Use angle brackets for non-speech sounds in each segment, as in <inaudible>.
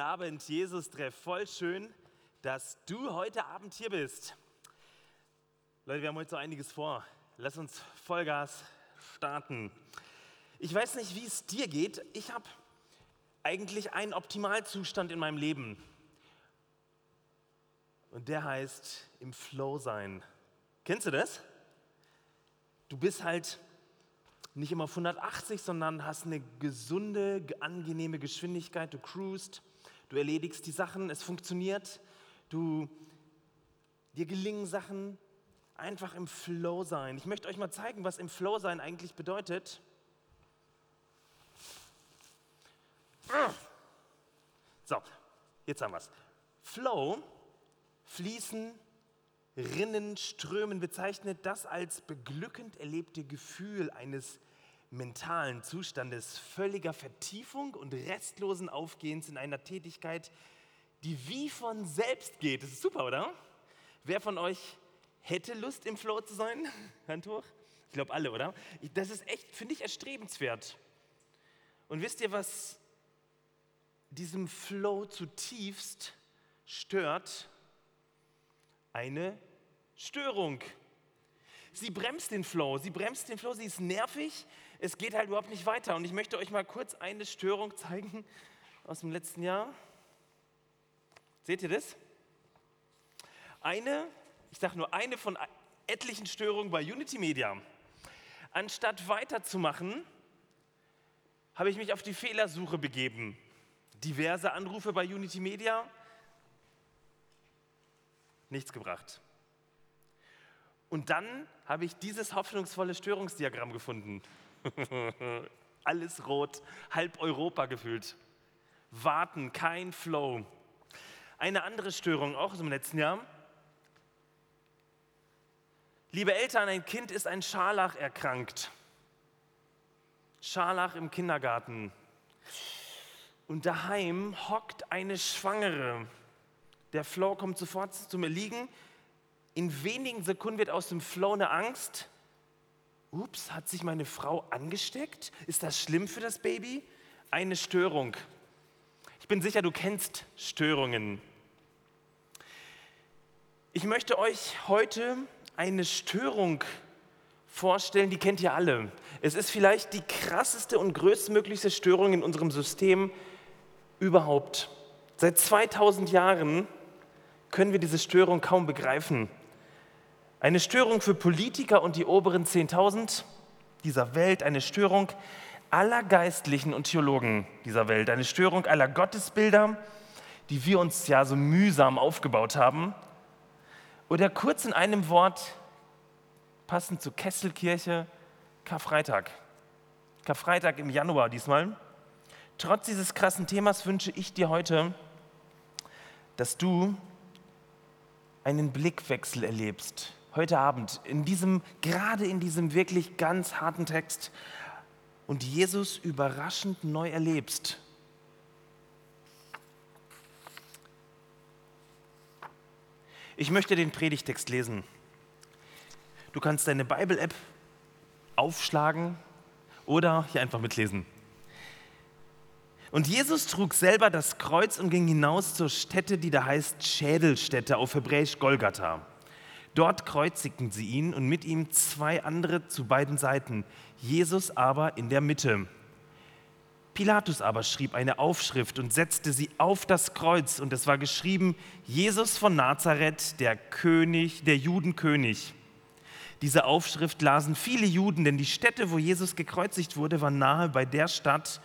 Guten Abend, Jesus Treff. Voll schön, dass du heute Abend hier bist. Leute, wir haben heute so einiges vor. Lass uns Vollgas starten. Ich weiß nicht, wie es dir geht. Ich habe eigentlich einen Optimalzustand in meinem Leben. Und der heißt im Flow sein. Kennst du das? Du bist halt nicht immer auf 180, sondern hast eine gesunde, angenehme Geschwindigkeit. Du cruist, du erledigst die Sachen, es funktioniert. Du, dir gelingen Sachen einfach im Flow sein. Ich möchte euch mal zeigen, was im Flow sein eigentlich bedeutet. So, jetzt haben wir es. Flow, fließen, rinnen, strömen bezeichnet das als beglückend erlebte Gefühl eines mentalen Zustandes völliger Vertiefung und restlosen Aufgehens in einer Tätigkeit, die wie von selbst geht. Das ist super, oder? Wer von euch hätte Lust, im Flow zu sein? <laughs> Hand hoch. Ich glaube alle, oder? Das ist echt, finde ich, erstrebenswert. Und wisst ihr, was diesem Flow zutiefst stört? Eine Störung. Sie bremst den Flow, sie bremst den Flow, sie ist nervig, es geht halt überhaupt nicht weiter. Und ich möchte euch mal kurz eine Störung zeigen aus dem letzten Jahr. Seht ihr das? Eine, ich sage nur eine von etlichen Störungen bei Unity Media. Anstatt weiterzumachen, habe ich mich auf die Fehlersuche begeben. Diverse Anrufe bei Unity Media, nichts gebracht. Und dann habe ich dieses hoffnungsvolle Störungsdiagramm gefunden. <laughs> Alles rot, halb Europa gefühlt. Warten, kein Flow. Eine andere Störung, auch im letzten Jahr. Liebe Eltern, ein Kind ist ein Scharlach erkrankt. Scharlach im Kindergarten. Und daheim hockt eine Schwangere. Der Flow kommt sofort zum Erliegen in wenigen Sekunden wird aus dem Flow eine Angst. Ups, hat sich meine Frau angesteckt? Ist das schlimm für das Baby? Eine Störung. Ich bin sicher, du kennst Störungen. Ich möchte euch heute eine Störung vorstellen, die kennt ihr alle. Es ist vielleicht die krasseste und größtmöglichste Störung in unserem System überhaupt. Seit 2000 Jahren können wir diese Störung kaum begreifen. Eine Störung für Politiker und die oberen 10.000 dieser Welt, eine Störung aller Geistlichen und Theologen dieser Welt, eine Störung aller Gottesbilder, die wir uns ja so mühsam aufgebaut haben. Oder kurz in einem Wort, passend zur Kesselkirche, Karfreitag. Karfreitag im Januar diesmal. Trotz dieses krassen Themas wünsche ich dir heute, dass du einen Blickwechsel erlebst heute Abend, in diesem, gerade in diesem wirklich ganz harten Text und Jesus überraschend neu erlebst. Ich möchte den Predigtext lesen. Du kannst deine Bible-App aufschlagen oder hier einfach mitlesen. Und Jesus trug selber das Kreuz und ging hinaus zur Stätte, die da heißt Schädelstätte, auf Hebräisch Golgatha. Dort kreuzigten sie ihn und mit ihm zwei andere zu beiden Seiten, Jesus aber in der Mitte. Pilatus aber schrieb eine Aufschrift und setzte sie auf das Kreuz und es war geschrieben, Jesus von Nazareth, der König, der Judenkönig. Diese Aufschrift lasen viele Juden, denn die Stätte, wo Jesus gekreuzigt wurde, war nahe bei der Stadt,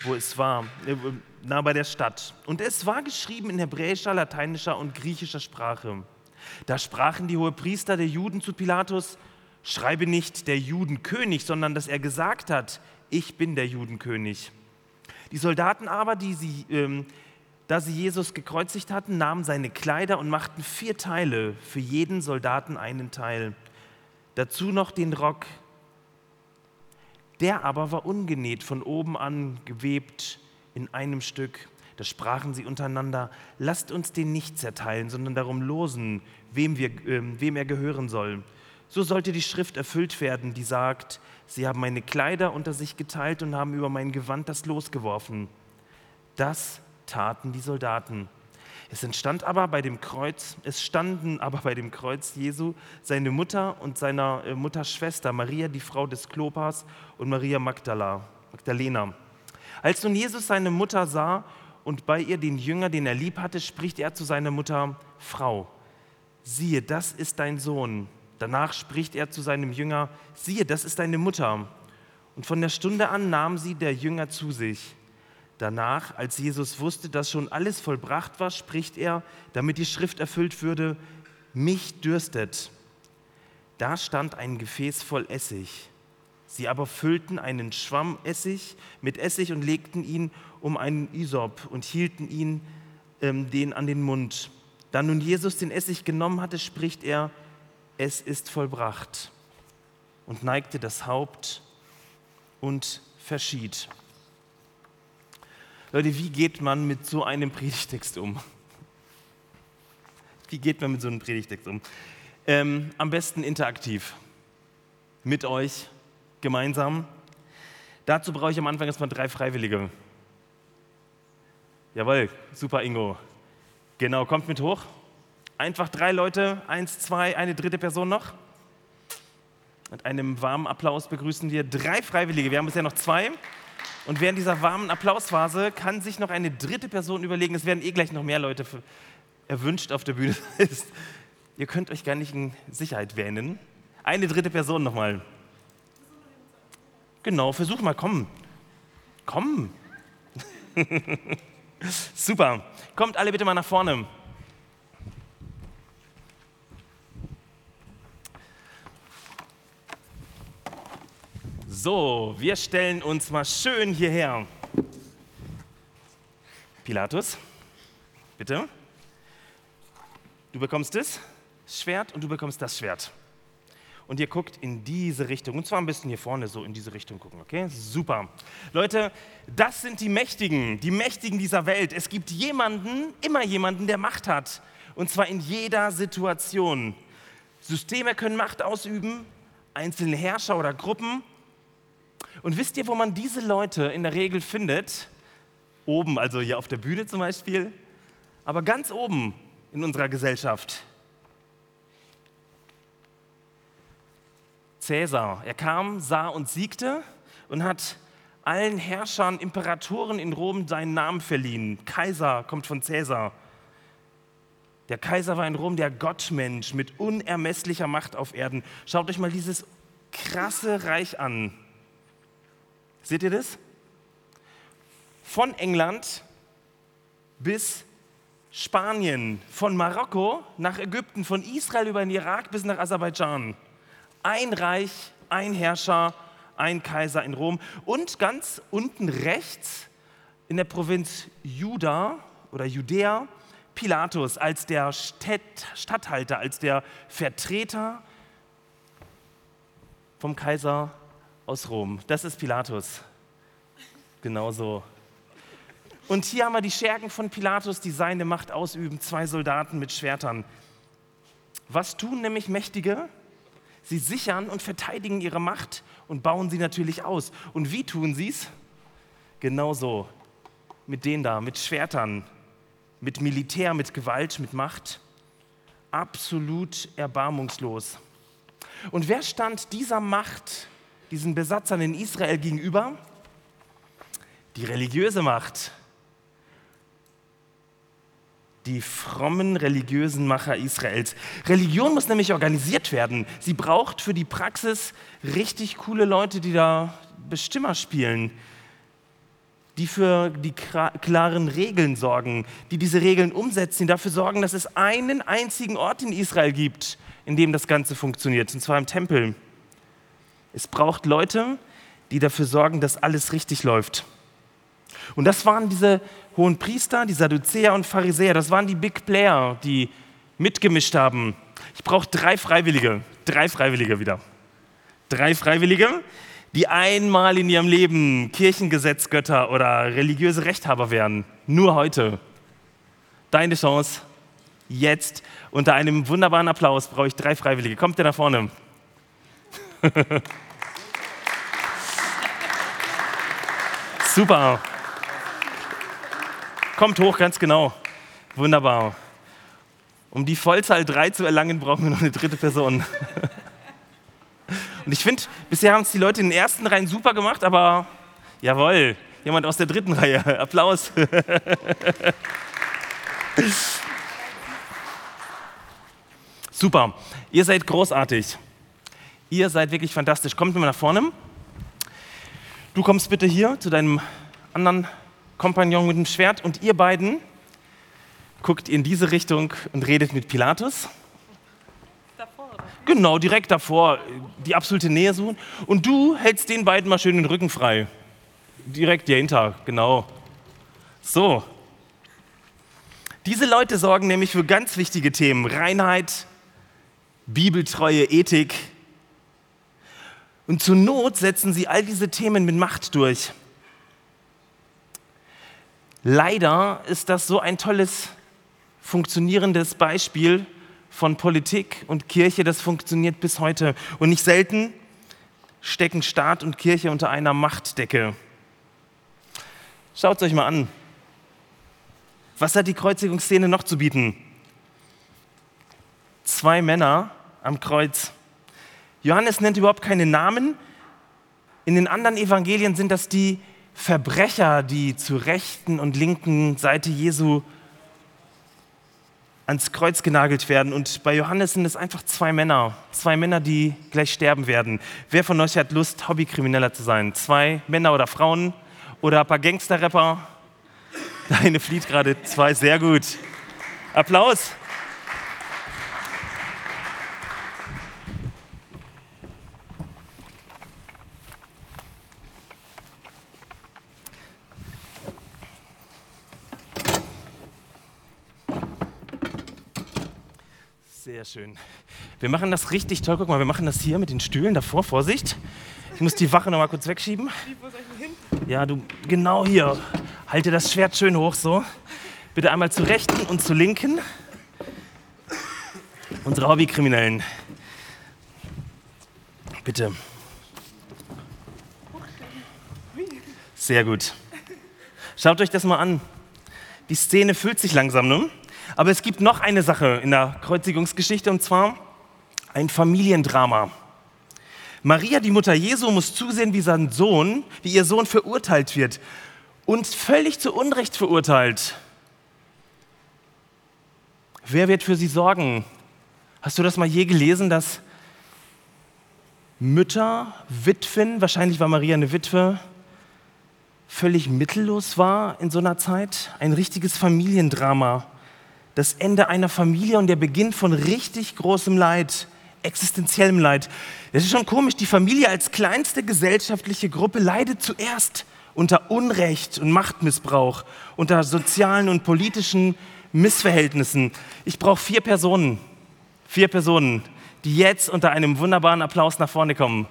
wo es war, äh, nahe bei der Stadt. Und es war geschrieben in hebräischer, lateinischer und griechischer Sprache. Da sprachen die Hohepriester der Juden zu Pilatus, schreibe nicht der Judenkönig, sondern dass er gesagt hat, ich bin der Judenkönig. Die Soldaten aber, die sie, ähm, da sie Jesus gekreuzigt hatten, nahmen seine Kleider und machten vier Teile, für jeden Soldaten einen Teil. Dazu noch den Rock. Der aber war ungenäht, von oben an gewebt in einem Stück. Da sprachen sie untereinander, lasst uns den nicht zerteilen, sondern darum losen, wem, wir, äh, wem er gehören soll. So sollte die Schrift erfüllt werden, die sagt, sie haben meine Kleider unter sich geteilt und haben über mein Gewand das Los geworfen. Das taten die Soldaten. Es entstand aber bei dem Kreuz, es standen aber bei dem Kreuz Jesu seine Mutter und seiner äh, Mutters Schwester Maria, die Frau des Klopas und Maria Magdala, Magdalena. Als nun Jesus seine Mutter sah und bei ihr den Jünger, den er lieb hatte, spricht er zu seiner Mutter, Frau, siehe, das ist dein Sohn. Danach spricht er zu seinem Jünger, siehe, das ist deine Mutter. Und von der Stunde an nahm sie der Jünger zu sich. Danach, als Jesus wusste, dass schon alles vollbracht war, spricht er, damit die Schrift erfüllt würde, mich dürstet. Da stand ein Gefäß voll Essig. Sie aber füllten einen Schwamm Essig mit Essig und legten ihn um einen Isop und hielten ihn ähm, den an den Mund. Da nun Jesus den Essig genommen hatte, spricht er, es ist vollbracht und neigte das Haupt und verschied. Leute, wie geht man mit so einem Predigtext um? Wie geht man mit so einem Predigtext um? Ähm, am besten interaktiv. Mit euch, gemeinsam. Dazu brauche ich am Anfang erstmal drei Freiwillige. Jawohl, super Ingo. Genau, kommt mit hoch. Einfach drei Leute, eins, zwei, eine dritte Person noch. Mit einem warmen Applaus begrüßen wir drei Freiwillige. Wir haben bisher noch zwei. Und während dieser warmen Applausphase kann sich noch eine dritte Person überlegen, es werden eh gleich noch mehr Leute erwünscht auf der Bühne. <laughs> Ihr könnt euch gar nicht in Sicherheit wähnen. Eine dritte Person nochmal. Genau, versuch mal, komm. Komm. <laughs> Super. Kommt alle bitte mal nach vorne. So, wir stellen uns mal schön hierher. Pilatus, bitte. Du bekommst das Schwert und du bekommst das Schwert. Und ihr guckt in diese Richtung. Und zwar ein bisschen hier vorne so in diese Richtung gucken, okay? Super. Leute, das sind die Mächtigen, die Mächtigen dieser Welt. Es gibt jemanden, immer jemanden, der Macht hat. Und zwar in jeder Situation. Systeme können Macht ausüben, einzelne Herrscher oder Gruppen und wisst ihr, wo man diese Leute in der Regel findet? Oben, also hier auf der Bühne zum Beispiel, aber ganz oben in unserer Gesellschaft. Cäsar, er kam, sah und siegte und hat allen Herrschern, Imperatoren in Rom seinen Namen verliehen. Kaiser kommt von Cäsar. Der Kaiser war in Rom der Gottmensch mit unermesslicher Macht auf Erden. Schaut euch mal dieses krasse Reich an. Seht ihr das? Von England bis Spanien, von Marokko nach Ägypten, von Israel über den Irak bis nach Aserbaidschan. Ein Reich, ein Herrscher, ein Kaiser in Rom. Und ganz unten rechts in der Provinz Juda oder Judäa Pilatus als der Statthalter, als der Vertreter vom Kaiser aus Rom. Das ist Pilatus. Genauso. Und hier haben wir die Schergen von Pilatus, die seine Macht ausüben, zwei Soldaten mit Schwertern. Was tun nämlich Mächtige? Sie sichern und verteidigen ihre Macht und bauen sie natürlich aus. Und wie tun sie es? Genauso. Mit denen da, mit Schwertern, mit Militär, mit Gewalt, mit Macht. Absolut erbarmungslos. Und wer stand dieser Macht diesen Besatzern in Israel gegenüber? Die religiöse Macht. Die frommen religiösen Macher Israels. Religion muss nämlich organisiert werden. Sie braucht für die Praxis richtig coole Leute, die da Bestimmer spielen, die für die klaren Regeln sorgen, die diese Regeln umsetzen, die dafür sorgen, dass es einen einzigen Ort in Israel gibt, in dem das Ganze funktioniert, und zwar im Tempel. Es braucht Leute, die dafür sorgen, dass alles richtig läuft. Und das waren diese hohen Priester, die Sadduzäer und Pharisäer. Das waren die Big Player, die mitgemischt haben. Ich brauche drei Freiwillige, drei Freiwillige wieder. Drei Freiwillige, die einmal in ihrem Leben Kirchengesetzgötter oder religiöse Rechthaber wären. Nur heute. Deine Chance. Jetzt unter einem wunderbaren Applaus brauche ich drei Freiwillige. Kommt ihr nach vorne? <laughs> Super. Kommt hoch, ganz genau. Wunderbar. Um die Vollzahl 3 zu erlangen, brauchen wir noch eine dritte Person. Und ich finde, bisher haben es die Leute in den ersten Reihen super gemacht, aber jawohl, jemand aus der dritten Reihe. Applaus. super, ihr seid großartig. Ihr seid wirklich fantastisch. Kommt mal nach vorne. Du kommst bitte hier zu deinem anderen Kompagnon mit dem Schwert und ihr beiden guckt in diese Richtung und redet mit Pilatus. Davor? Genau, direkt davor, die absolute Nähe suchen. Und du hältst den beiden mal schön den Rücken frei. Direkt dahinter, genau. So. Diese Leute sorgen nämlich für ganz wichtige Themen. Reinheit, Bibeltreue, Ethik. Und zur Not setzen sie all diese Themen mit Macht durch. Leider ist das so ein tolles funktionierendes Beispiel von Politik und Kirche, das funktioniert bis heute. Und nicht selten stecken Staat und Kirche unter einer Machtdecke. Schaut es euch mal an. Was hat die Kreuzigungsszene noch zu bieten? Zwei Männer am Kreuz. Johannes nennt überhaupt keine Namen. In den anderen Evangelien sind das die Verbrecher, die zur rechten und linken Seite Jesu ans Kreuz genagelt werden. Und bei Johannes sind es einfach zwei Männer, zwei Männer, die gleich sterben werden. Wer von euch hat Lust, Hobbykrimineller zu sein? Zwei Männer oder Frauen oder ein paar Gangsterrapper? Deine flieht gerade zwei, sehr gut. Applaus. Sehr schön. Wir machen das richtig toll. Guck mal, wir machen das hier mit den Stühlen davor. Vorsicht. Ich muss die Wache noch mal kurz wegschieben. Ja, du, genau hier. Halte das Schwert schön hoch so. Bitte einmal zur rechten und zur linken. Unsere Hobbykriminellen. Bitte. Sehr gut. Schaut euch das mal an. Die Szene füllt sich langsam, ne? Aber es gibt noch eine Sache in der Kreuzigungsgeschichte und zwar ein Familiendrama. Maria, die Mutter Jesu, muss zusehen, wie sein Sohn, wie ihr Sohn verurteilt wird und völlig zu Unrecht verurteilt. Wer wird für sie sorgen? Hast du das mal je gelesen, dass Mütter, Witwen, wahrscheinlich war Maria eine Witwe, völlig mittellos war in so einer Zeit? Ein richtiges Familiendrama das Ende einer Familie und der Beginn von richtig großem Leid, existenziellem Leid. Das ist schon komisch, die Familie als kleinste gesellschaftliche Gruppe leidet zuerst unter Unrecht und Machtmissbrauch, unter sozialen und politischen Missverhältnissen. Ich brauche vier Personen, vier Personen, die jetzt unter einem wunderbaren Applaus nach vorne kommen.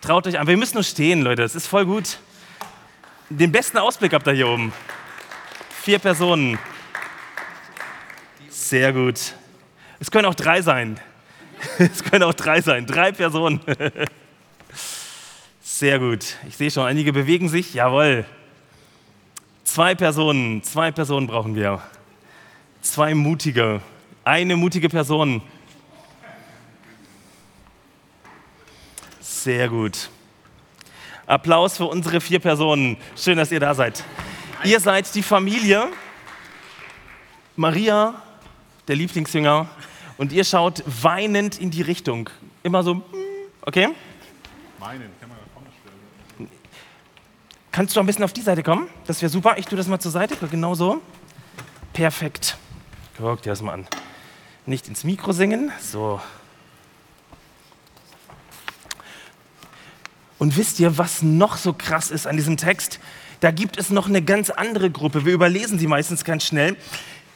Traut euch an, wir müssen nur stehen, Leute, das ist voll gut. Den besten Ausblick habt ihr hier oben. Vier Personen. Sehr gut. Es können auch drei sein. <laughs> Es können auch drei sein. Drei Personen. <laughs> Sehr gut. Ich sehe schon, einige bewegen sich. Jawohl. Zwei Personen. Zwei Personen brauchen wir. Zwei mutige. Eine mutige Person. Sehr gut. Applaus für unsere vier Personen. Schön, dass ihr da seid. Ihr seid die Familie Maria, der Lieblingsjünger, und ihr schaut weinend in die Richtung. Immer so, hm, okay? Weinen, kann man da vorne stellen. Kannst du ein bisschen auf die Seite kommen? Das wäre super. Ich tue das mal zur Seite. Genau so. Perfekt. Guck dir das mal an. Nicht ins Mikro singen. So. Und wisst ihr, was noch so krass ist an diesem Text? Da gibt es noch eine ganz andere Gruppe. Wir überlesen sie meistens ganz schnell.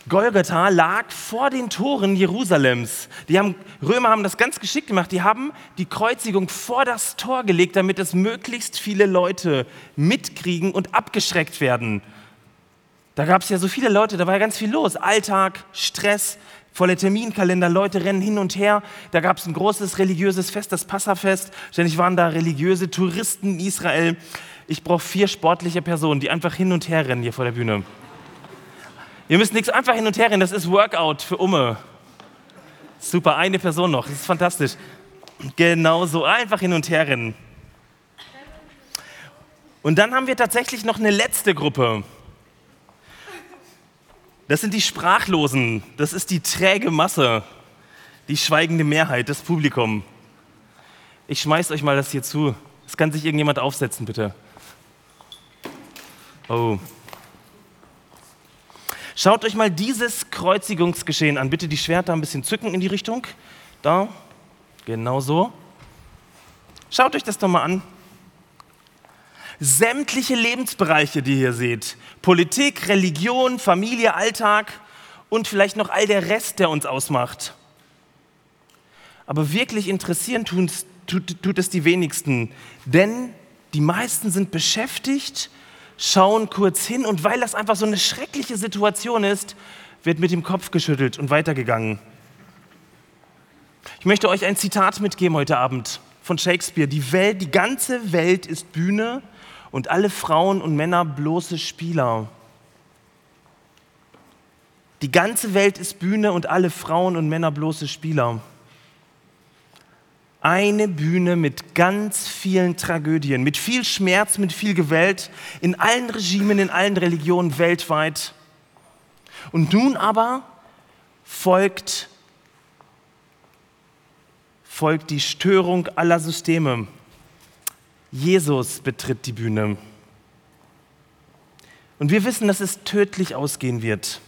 Golgatha lag vor den Toren Jerusalems. Die haben, Römer haben das ganz geschickt gemacht. Die haben die Kreuzigung vor das Tor gelegt, damit es möglichst viele Leute mitkriegen und abgeschreckt werden. Da gab es ja so viele Leute, da war ja ganz viel los. Alltag, Stress, volle Terminkalender, Leute rennen hin und her. Da gab es ein großes religiöses Fest, das Passafest. Ständig waren da religiöse Touristen in Israel. Ich brauche vier sportliche Personen, die einfach hin und her rennen hier vor der Bühne. Ihr müsst nichts einfach hin und her rennen, das ist Workout für Umme. Super, eine Person noch, das ist fantastisch. Genau so, einfach hin und her rennen. Und dann haben wir tatsächlich noch eine letzte Gruppe. Das sind die Sprachlosen, das ist die träge Masse, die schweigende Mehrheit, das Publikum. Ich schmeiß euch mal das hier zu. Es kann sich irgendjemand aufsetzen, bitte. Oh. Schaut euch mal dieses Kreuzigungsgeschehen an. Bitte die Schwerter ein bisschen zücken in die Richtung. Da, genau so. Schaut euch das doch mal an. Sämtliche Lebensbereiche, die ihr seht. Politik, Religion, Familie, Alltag und vielleicht noch all der Rest, der uns ausmacht. Aber wirklich interessieren tut, tut, tut es die wenigsten, denn die meisten sind beschäftigt, schauen kurz hin und weil das einfach so eine schreckliche Situation ist, wird mit dem Kopf geschüttelt und weitergegangen. Ich möchte euch ein Zitat mitgeben heute Abend von Shakespeare. Die Welt, die ganze Welt ist Bühne und alle Frauen und Männer bloße Spieler. Die ganze Welt ist Bühne und alle Frauen und Männer bloße Spieler. Eine Bühne mit ganz vielen Tragödien, mit viel Schmerz, mit viel Gewalt, in allen Regimen, in allen Religionen weltweit. Und nun aber folgt, folgt die Störung aller Systeme. Jesus betritt die Bühne. Und wir wissen, dass es tödlich ausgehen wird.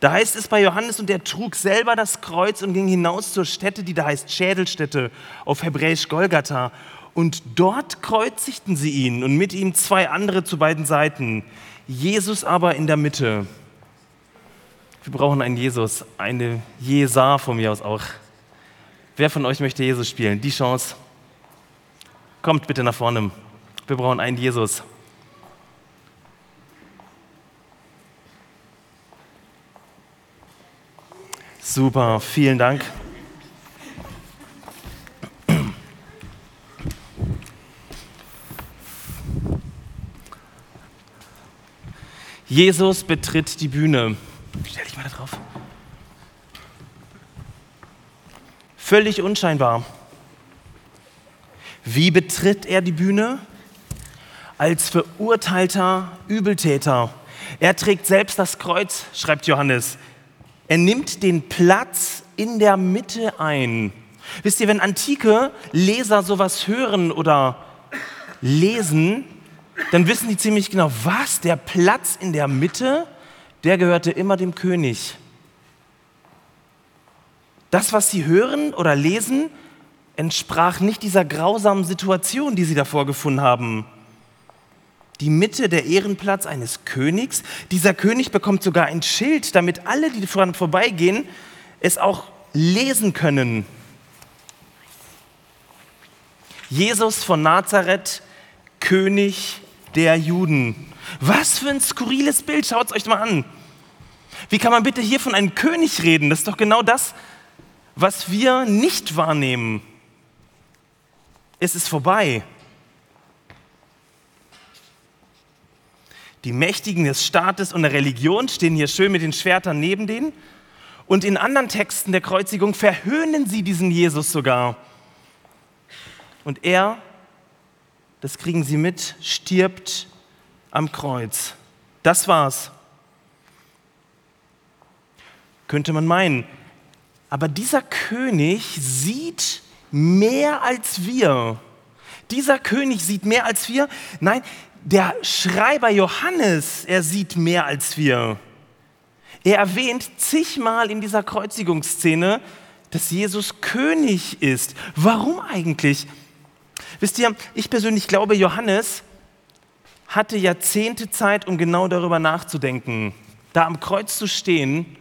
Da heißt es bei Johannes, und er trug selber das Kreuz und ging hinaus zur Stätte, die da heißt Schädelstätte, auf Hebräisch Golgatha. Und dort kreuzigten sie ihn und mit ihm zwei andere zu beiden Seiten. Jesus aber in der Mitte. Wir brauchen einen Jesus, eine Jesa von mir aus auch. Wer von euch möchte Jesus spielen? Die Chance. Kommt bitte nach vorne. Wir brauchen einen Jesus. Super, vielen Dank. Jesus betritt die Bühne. Stell dich mal da drauf. Völlig unscheinbar. Wie betritt er die Bühne? Als verurteilter Übeltäter. Er trägt selbst das Kreuz, schreibt Johannes. Er nimmt den Platz in der Mitte ein. Wisst ihr, wenn antike Leser sowas hören oder lesen, dann wissen die ziemlich genau, was, der Platz in der Mitte, der gehörte immer dem König. Das, was sie hören oder lesen, entsprach nicht dieser grausamen Situation, die sie davor gefunden haben. Die Mitte, der Ehrenplatz eines Königs. Dieser König bekommt sogar ein Schild, damit alle, die voran vorbeigehen, es auch lesen können. Jesus von Nazareth, König der Juden. Was für ein skurriles Bild, schaut es euch mal an. Wie kann man bitte hier von einem König reden? Das ist doch genau das, was wir nicht wahrnehmen es ist vorbei. Die Mächtigen des Staates und der Religion stehen hier schön mit den Schwertern neben denen. Und in anderen Texten der Kreuzigung verhöhnen sie diesen Jesus sogar. Und er, das kriegen sie mit, stirbt am Kreuz. Das war's. Könnte man meinen. Aber dieser König sieht mehr als wir. Dieser König sieht mehr als wir. Nein, der Schreiber Johannes, er sieht mehr als wir. Er erwähnt zigmal in dieser Kreuzigungsszene, dass Jesus König ist. Warum eigentlich? Wisst ihr, ich persönlich glaube, Johannes hatte Jahrzehnte Zeit, um genau darüber nachzudenken. Da am Kreuz zu stehen,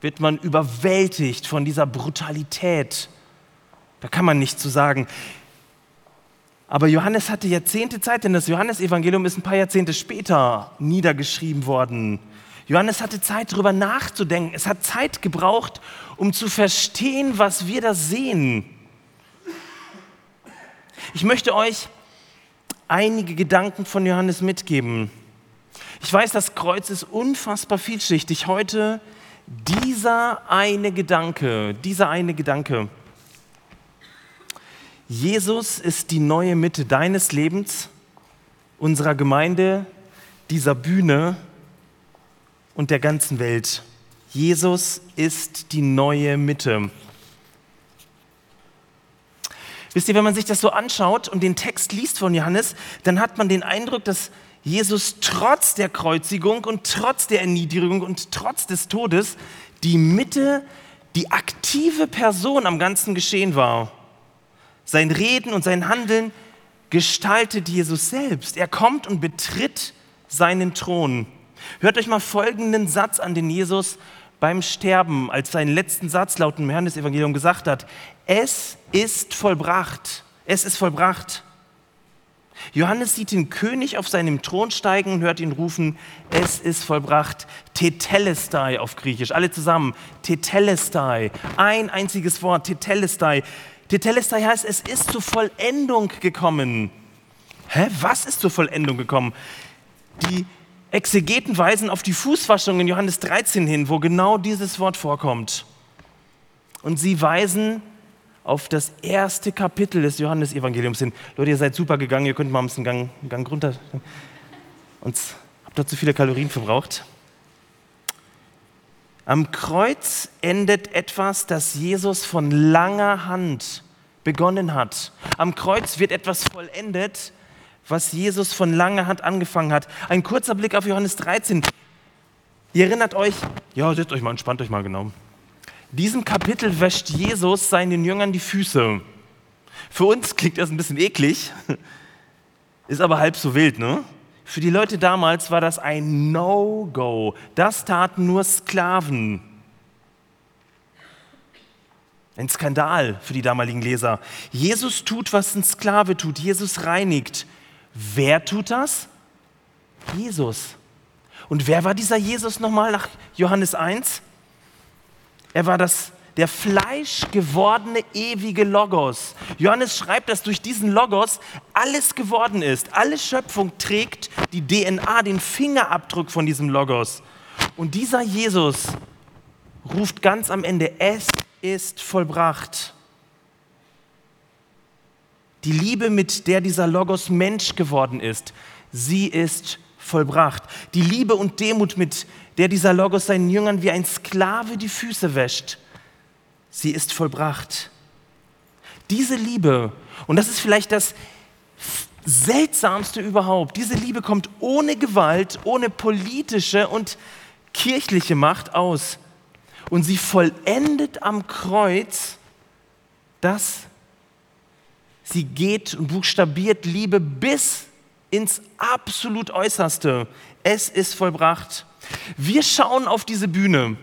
wird man überwältigt von dieser Brutalität, da kann man nichts zu sagen. Aber Johannes hatte Jahrzehnte Zeit, denn das Johannesevangelium ist ein paar Jahrzehnte später niedergeschrieben worden. Johannes hatte Zeit, darüber nachzudenken. Es hat Zeit gebraucht, um zu verstehen, was wir da sehen. Ich möchte euch einige Gedanken von Johannes mitgeben. Ich weiß, das Kreuz ist unfassbar vielschichtig. Heute dieser eine Gedanke, dieser eine Gedanke. Jesus ist die neue Mitte deines Lebens, unserer Gemeinde, dieser Bühne und der ganzen Welt. Jesus ist die neue Mitte. Wisst ihr, wenn man sich das so anschaut und den Text liest von Johannes, dann hat man den Eindruck, dass Jesus trotz der Kreuzigung und trotz der Erniedrigung und trotz des Todes die Mitte, die aktive Person am ganzen Geschehen war. Sein Reden und sein Handeln gestaltet Jesus selbst. Er kommt und betritt seinen Thron. Hört euch mal folgenden Satz an, den Jesus beim Sterben als seinen letzten Satz laut dem Johannesevangelium gesagt hat. Es ist vollbracht. Es ist vollbracht. Johannes sieht den König auf seinem Thron steigen und hört ihn rufen, es ist vollbracht. Tetelestai auf Griechisch, alle zusammen. Tetelestai, ein einziges Wort, Tetelestai. Tetelestai heißt, es ist zur Vollendung gekommen. Hä, was ist zur Vollendung gekommen? Die Exegeten weisen auf die Fußwaschung in Johannes 13 hin, wo genau dieses Wort vorkommt. Und sie weisen auf das erste Kapitel des Johannesevangeliums hin. Leute, ihr seid super gegangen, ihr könnt mal ein bisschen Gang, Gang runter. Und habt ihr zu viele Kalorien verbraucht? Am Kreuz endet etwas, das Jesus von langer Hand begonnen hat. Am Kreuz wird etwas vollendet, was Jesus von langer Hand angefangen hat. Ein kurzer Blick auf Johannes 13. Ihr erinnert euch, ja, setzt euch mal, entspannt euch mal genau. Diesem Kapitel wäscht Jesus seinen Jüngern die Füße. Für uns klingt das ein bisschen eklig, <laughs> ist aber halb so wild, ne? Für die Leute damals war das ein No-Go. Das taten nur Sklaven. Ein Skandal für die damaligen Leser. Jesus tut, was ein Sklave tut. Jesus reinigt. Wer tut das? Jesus. Und wer war dieser Jesus nochmal nach Johannes 1? Er war das der fleischgewordene ewige Logos. Johannes schreibt, dass durch diesen Logos alles geworden ist. Alle Schöpfung trägt die DNA, den Fingerabdruck von diesem Logos. Und dieser Jesus ruft ganz am Ende, es ist vollbracht. Die Liebe, mit der dieser Logos Mensch geworden ist, sie ist vollbracht. Die Liebe und Demut, mit der dieser Logos seinen Jüngern wie ein Sklave die Füße wäscht, sie ist vollbracht. Diese Liebe, und das ist vielleicht das Seltsamste überhaupt, diese Liebe kommt ohne Gewalt, ohne politische und kirchliche Macht aus. Und sie vollendet am Kreuz dass sie geht und buchstabiert Liebe bis ins absolut Äußerste. Es ist vollbracht. Wir schauen auf diese Bühne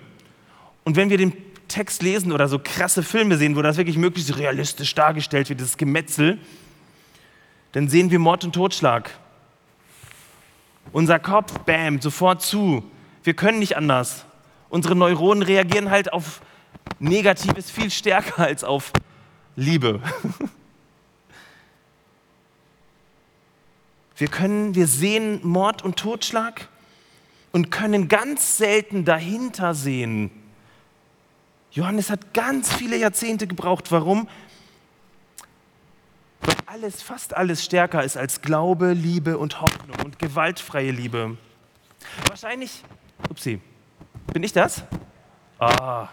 und wenn wir den Text lesen oder so krasse Filme sehen, wo das wirklich möglichst realistisch dargestellt wird, dieses Gemetzel, dann sehen wir Mord und Totschlag. Unser Kopf, bam, sofort zu. Wir können nicht anders. Unsere Neuronen reagieren halt auf Negatives viel stärker als auf Liebe. <laughs> Wir können, wir sehen Mord und Totschlag und können ganz selten dahinter sehen, Johannes hat ganz viele Jahrzehnte gebraucht. Warum? Weil alles, fast alles stärker ist als Glaube, Liebe und Hoffnung und gewaltfreie Liebe. Wahrscheinlich, upsie, bin ich das? Ah.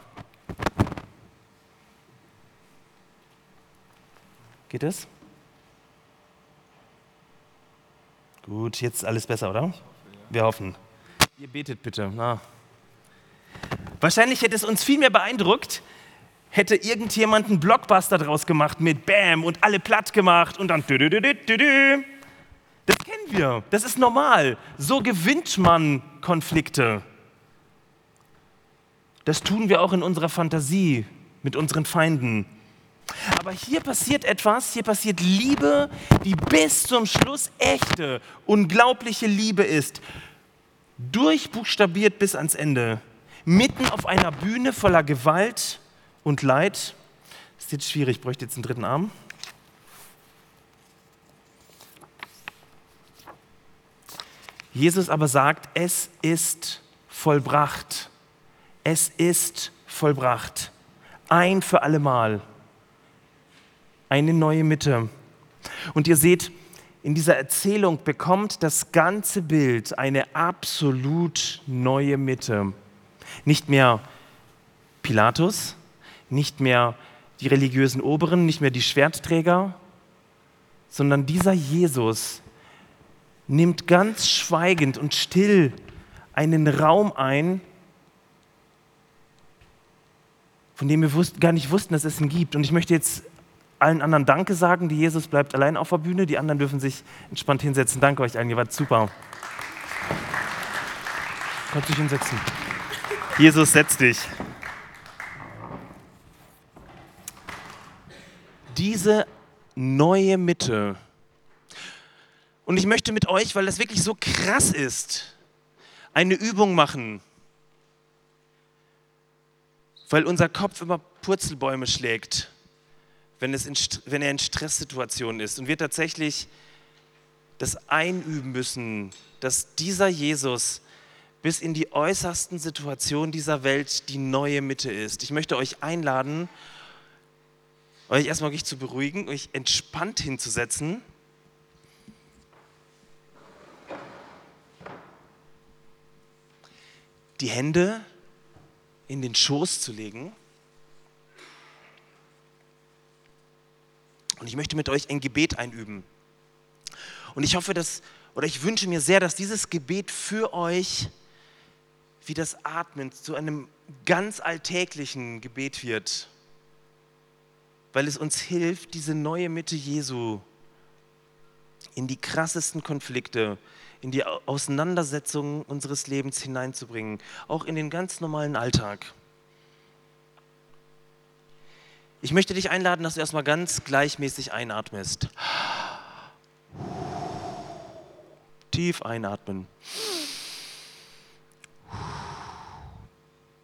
Geht es? Gut, jetzt alles besser, oder? Wir hoffen. Ihr betet bitte. Na. Wahrscheinlich hätte es uns viel mehr beeindruckt, hätte irgendjemand einen Blockbuster draus gemacht mit Bam und alle platt gemacht und dann. Das kennen wir, das ist normal. So gewinnt man Konflikte. Das tun wir auch in unserer Fantasie mit unseren Feinden. Aber hier passiert etwas, hier passiert Liebe, die bis zum Schluss echte, unglaubliche Liebe ist. Durchbuchstabiert bis ans Ende mitten auf einer Bühne voller Gewalt und Leid. Das ist jetzt schwierig, ich bräuchte jetzt einen dritten Arm. Jesus aber sagt, es ist vollbracht. Es ist vollbracht. Ein für allemal. Eine neue Mitte. Und ihr seht, in dieser Erzählung bekommt das ganze Bild eine absolut neue Mitte. Nicht mehr Pilatus, nicht mehr die religiösen Oberen, nicht mehr die Schwertträger, sondern dieser Jesus nimmt ganz schweigend und still einen Raum ein, von dem wir gar nicht wussten, dass es ihn gibt. Und ich möchte jetzt allen anderen Danke sagen. Die Jesus bleibt allein auf der Bühne. Die anderen dürfen sich entspannt hinsetzen. Danke euch allen, ihr wart super. Kannst dich hinsetzen. Jesus, setz dich. Diese neue Mitte. Und ich möchte mit euch, weil das wirklich so krass ist, eine Übung machen. Weil unser Kopf immer Purzelbäume schlägt wenn, es in, wenn er in Stresssituationen ist und wir tatsächlich das einüben müssen, dass dieser Jesus bis in die äußersten Situationen dieser Welt die neue Mitte ist. Ich möchte euch einladen, euch erstmal wirklich zu beruhigen, euch entspannt hinzusetzen. Die Hände in den Schoß zu legen. Und ich möchte mit euch ein Gebet einüben. Und ich hoffe, dass, oder ich wünsche mir sehr, dass dieses Gebet für euch wie das Atmen zu einem ganz alltäglichen Gebet wird, weil es uns hilft, diese neue Mitte Jesu in die krassesten Konflikte, in die Auseinandersetzungen unseres Lebens hineinzubringen, auch in den ganz normalen Alltag. Ich möchte dich einladen, dass du erstmal ganz gleichmäßig einatmest. Tief einatmen.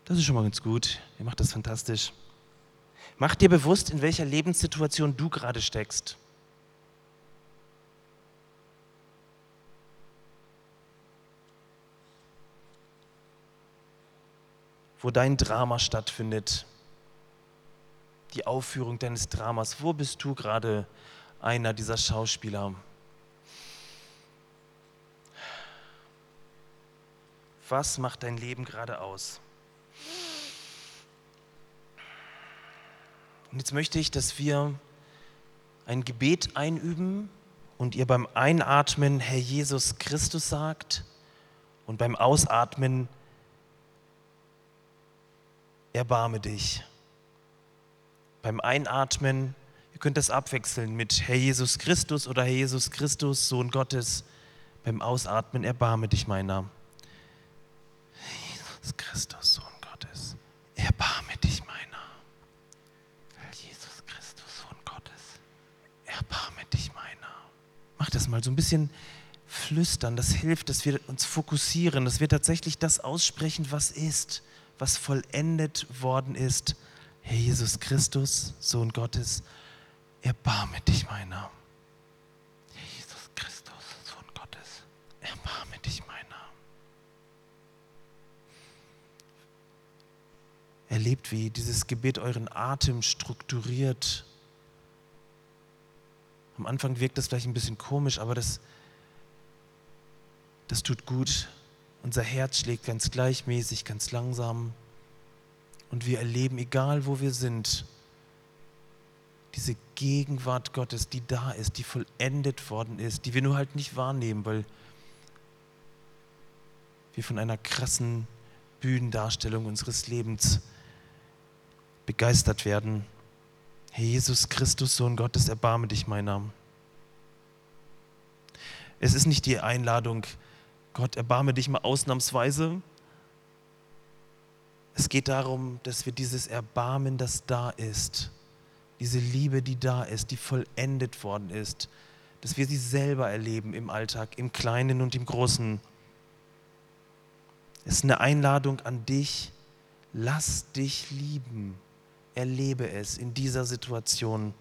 Das ist schon mal ganz gut. Ihr macht das fantastisch. Mach dir bewusst, in welcher Lebenssituation du gerade steckst. Wo dein Drama stattfindet die Aufführung deines Dramas? Wo bist du gerade einer dieser Schauspieler? Was macht dein Leben gerade aus? Und jetzt möchte ich, dass wir ein Gebet einüben und ihr beim Einatmen Herr Jesus Christus sagt und beim Ausatmen Erbarme dich beim Einatmen, ihr könnt das abwechseln mit Herr Jesus Christus oder Herr Jesus Christus, Sohn Gottes. Beim Ausatmen, erbarme dich meiner. Jesus Christus, Sohn Gottes, erbarme dich meiner. Herr Jesus Christus, Sohn Gottes, erbarme dich meiner. Mach das mal so ein bisschen flüstern, das hilft, dass wir uns fokussieren, dass wir tatsächlich das aussprechen, was ist, was vollendet worden ist Herr Jesus Christus, Sohn Gottes, erbarme dich meiner. Herr Jesus Christus, Sohn Gottes, erbarme dich meiner. Erlebt, wie dieses Gebet euren Atem strukturiert. Am Anfang wirkt das vielleicht ein bisschen komisch, aber das, das tut gut. Unser Herz schlägt ganz gleichmäßig, ganz langsam. Und wir erleben, egal wo wir sind, diese Gegenwart Gottes, die da ist, die vollendet worden ist, die wir nur halt nicht wahrnehmen, weil wir von einer krassen Bühnendarstellung unseres Lebens begeistert werden. Herr Jesus Christus, Sohn Gottes, erbarme dich meiner. Es ist nicht die Einladung, Gott, erbarme dich mal ausnahmsweise, es geht darum, dass wir dieses Erbarmen, das da ist, diese Liebe, die da ist, die vollendet worden ist, dass wir sie selber erleben im Alltag, im Kleinen und im Großen. Es ist eine Einladung an dich, lass dich lieben, erlebe es in dieser Situation.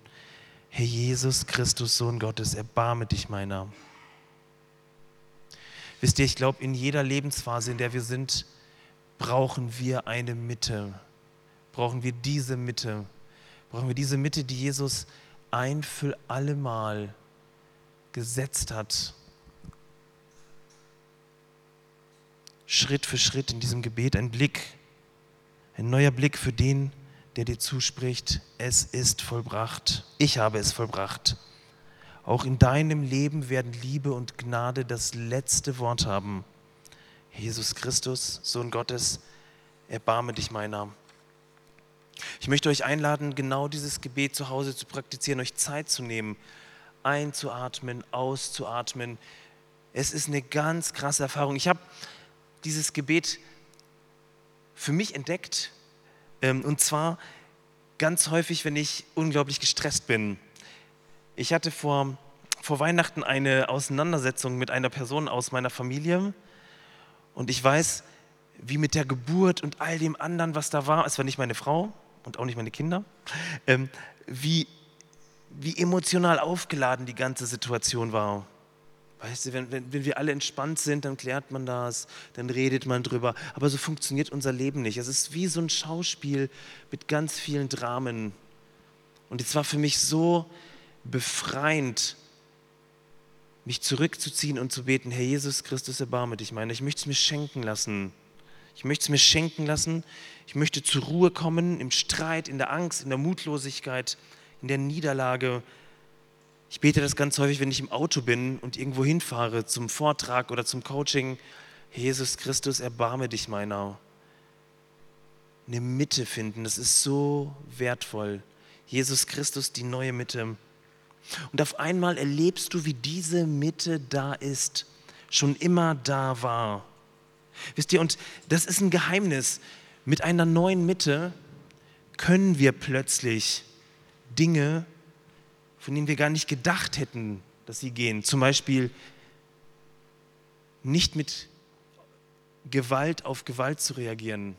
Herr Jesus Christus, Sohn Gottes, erbarme dich meiner. Wisst ihr, ich glaube, in jeder Lebensphase, in der wir sind, brauchen wir eine Mitte. Brauchen wir diese Mitte. Brauchen wir diese Mitte, die Jesus ein für allemal gesetzt hat. Schritt für Schritt in diesem Gebet ein Blick, ein neuer Blick für den, der dir zuspricht, es ist vollbracht, ich habe es vollbracht. Auch in deinem Leben werden Liebe und Gnade das letzte Wort haben. Jesus Christus, Sohn Gottes, erbarme dich meiner. Ich möchte euch einladen, genau dieses Gebet zu Hause zu praktizieren, euch Zeit zu nehmen, einzuatmen, auszuatmen. Es ist eine ganz krasse Erfahrung. Ich habe dieses Gebet für mich entdeckt und zwar ganz häufig, wenn ich unglaublich gestresst bin. Ich hatte vor, vor Weihnachten eine Auseinandersetzung mit einer Person aus meiner Familie und ich weiß, wie mit der Geburt und all dem anderen, was da war, es war nicht meine Frau und auch nicht meine Kinder, ähm, wie, wie emotional aufgeladen die ganze Situation war. Weißt du, wenn, wenn, wenn, wir alle entspannt sind, dann klärt man das, dann redet man drüber. Aber so funktioniert unser Leben nicht. Es ist wie so ein Schauspiel mit ganz vielen Dramen. Und es war für mich so befreiend, mich zurückzuziehen und zu beten, Herr Jesus Christus, erbarme dich meine. Ich möchte es mir schenken lassen. Ich möchte es mir schenken lassen. Ich möchte zur Ruhe kommen im Streit, in der Angst, in der Mutlosigkeit, in der Niederlage, ich bete das ganz häufig, wenn ich im Auto bin und irgendwo hinfahre zum Vortrag oder zum Coaching. Jesus Christus, erbarme dich meiner. Eine Mitte finden, das ist so wertvoll. Jesus Christus, die neue Mitte. Und auf einmal erlebst du, wie diese Mitte da ist, schon immer da war. Wisst ihr, und das ist ein Geheimnis. Mit einer neuen Mitte können wir plötzlich Dinge von denen wir gar nicht gedacht hätten, dass sie gehen. Zum Beispiel nicht mit Gewalt auf Gewalt zu reagieren.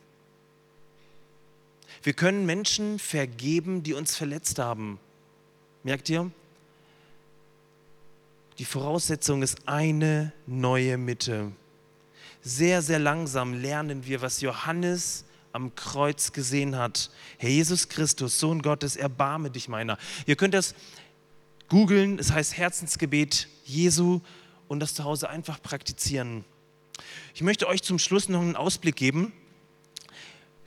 Wir können Menschen vergeben, die uns verletzt haben. Merkt ihr? Die Voraussetzung ist eine neue Mitte. Sehr, sehr langsam lernen wir, was Johannes am Kreuz gesehen hat. Herr Jesus Christus, Sohn Gottes, erbarme dich meiner. Ihr könnt das googeln. Es heißt Herzensgebet Jesu und das zu Hause einfach praktizieren. Ich möchte euch zum Schluss noch einen Ausblick geben,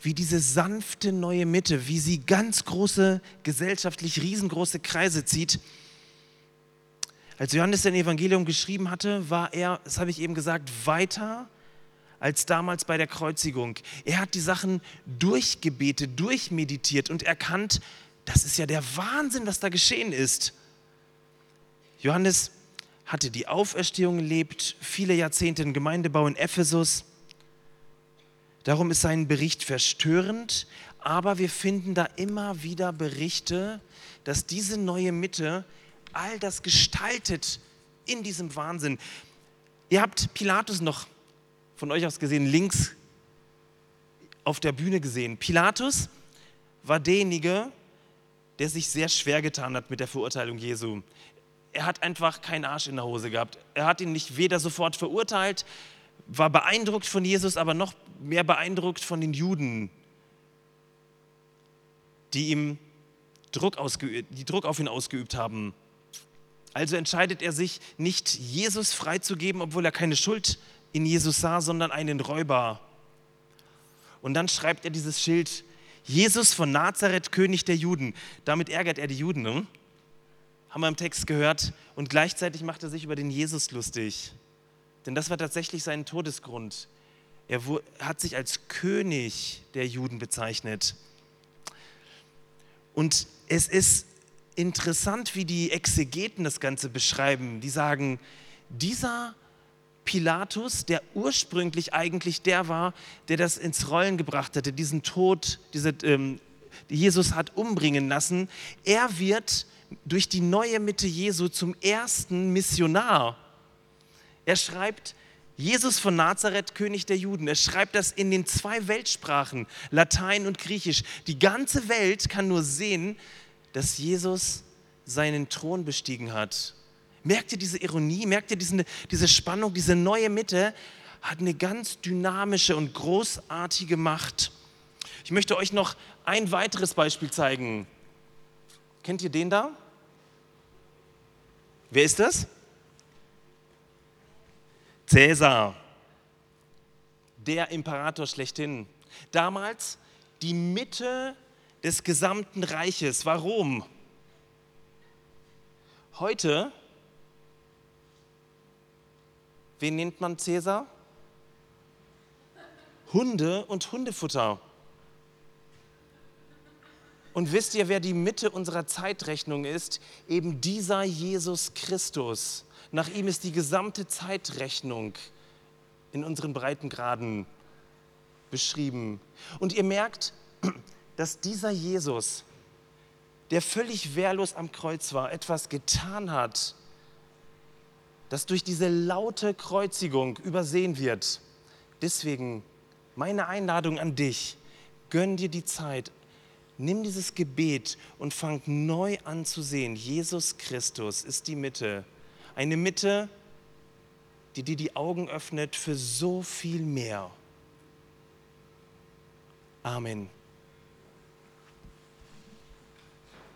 wie diese sanfte neue Mitte, wie sie ganz große, gesellschaftlich riesengroße Kreise zieht. Als Johannes sein Evangelium geschrieben hatte, war er, das habe ich eben gesagt, weiter als damals bei der Kreuzigung. Er hat die Sachen durchgebetet, durchmeditiert und erkannt, das ist ja der Wahnsinn, was da geschehen ist. Johannes hatte die Auferstehung erlebt, viele Jahrzehnte in Gemeindebau in Ephesus. Darum ist sein Bericht verstörend, aber wir finden da immer wieder Berichte, dass diese neue Mitte all das gestaltet in diesem Wahnsinn. Ihr habt Pilatus noch von euch aus gesehen links auf der Bühne gesehen. Pilatus war derjenige, der sich sehr schwer getan hat mit der Verurteilung Jesu er hat einfach keinen Arsch in der Hose gehabt. Er hat ihn nicht weder sofort verurteilt, war beeindruckt von Jesus, aber noch mehr beeindruckt von den Juden, die ihm Druck, die Druck auf ihn ausgeübt haben. Also entscheidet er sich, nicht Jesus freizugeben, obwohl er keine Schuld in Jesus sah, sondern einen Räuber. Und dann schreibt er dieses Schild, Jesus von Nazareth, König der Juden. Damit ärgert er die Juden. Ne? Haben wir im Text gehört, und gleichzeitig macht er sich über den Jesus lustig. Denn das war tatsächlich sein Todesgrund. Er hat sich als König der Juden bezeichnet. Und es ist interessant, wie die Exegeten das Ganze beschreiben. Die sagen, dieser Pilatus, der ursprünglich eigentlich der war, der das ins Rollen gebracht hatte, diesen Tod, diese, ähm, Jesus hat umbringen lassen, er wird durch die neue Mitte Jesu zum ersten Missionar. Er schreibt, Jesus von Nazareth, König der Juden. Er schreibt das in den zwei Weltsprachen, Latein und Griechisch. Die ganze Welt kann nur sehen, dass Jesus seinen Thron bestiegen hat. Merkt ihr diese Ironie? Merkt ihr diesen, diese Spannung? Diese neue Mitte hat eine ganz dynamische und großartige Macht. Ich möchte euch noch ein weiteres Beispiel zeigen. Kennt ihr den da? Wer ist das? Cäsar, der Imperator schlechthin. Damals die Mitte des gesamten Reiches. Warum? Heute, wen nennt man Cäsar? Hunde und Hundefutter. Und wisst ihr, wer die Mitte unserer Zeitrechnung ist? Eben dieser Jesus Christus. Nach ihm ist die gesamte Zeitrechnung in unseren Breitengraden beschrieben. Und ihr merkt, <clears throat> dass dieser Jesus, der völlig wehrlos am Kreuz war, etwas getan hat, das durch diese laute Kreuzigung übersehen wird. Deswegen meine Einladung an dich, gönn dir die Zeit, Nimm dieses Gebet und fang neu an zu sehen. Jesus Christus ist die Mitte. Eine Mitte, die dir die Augen öffnet für so viel mehr. Amen.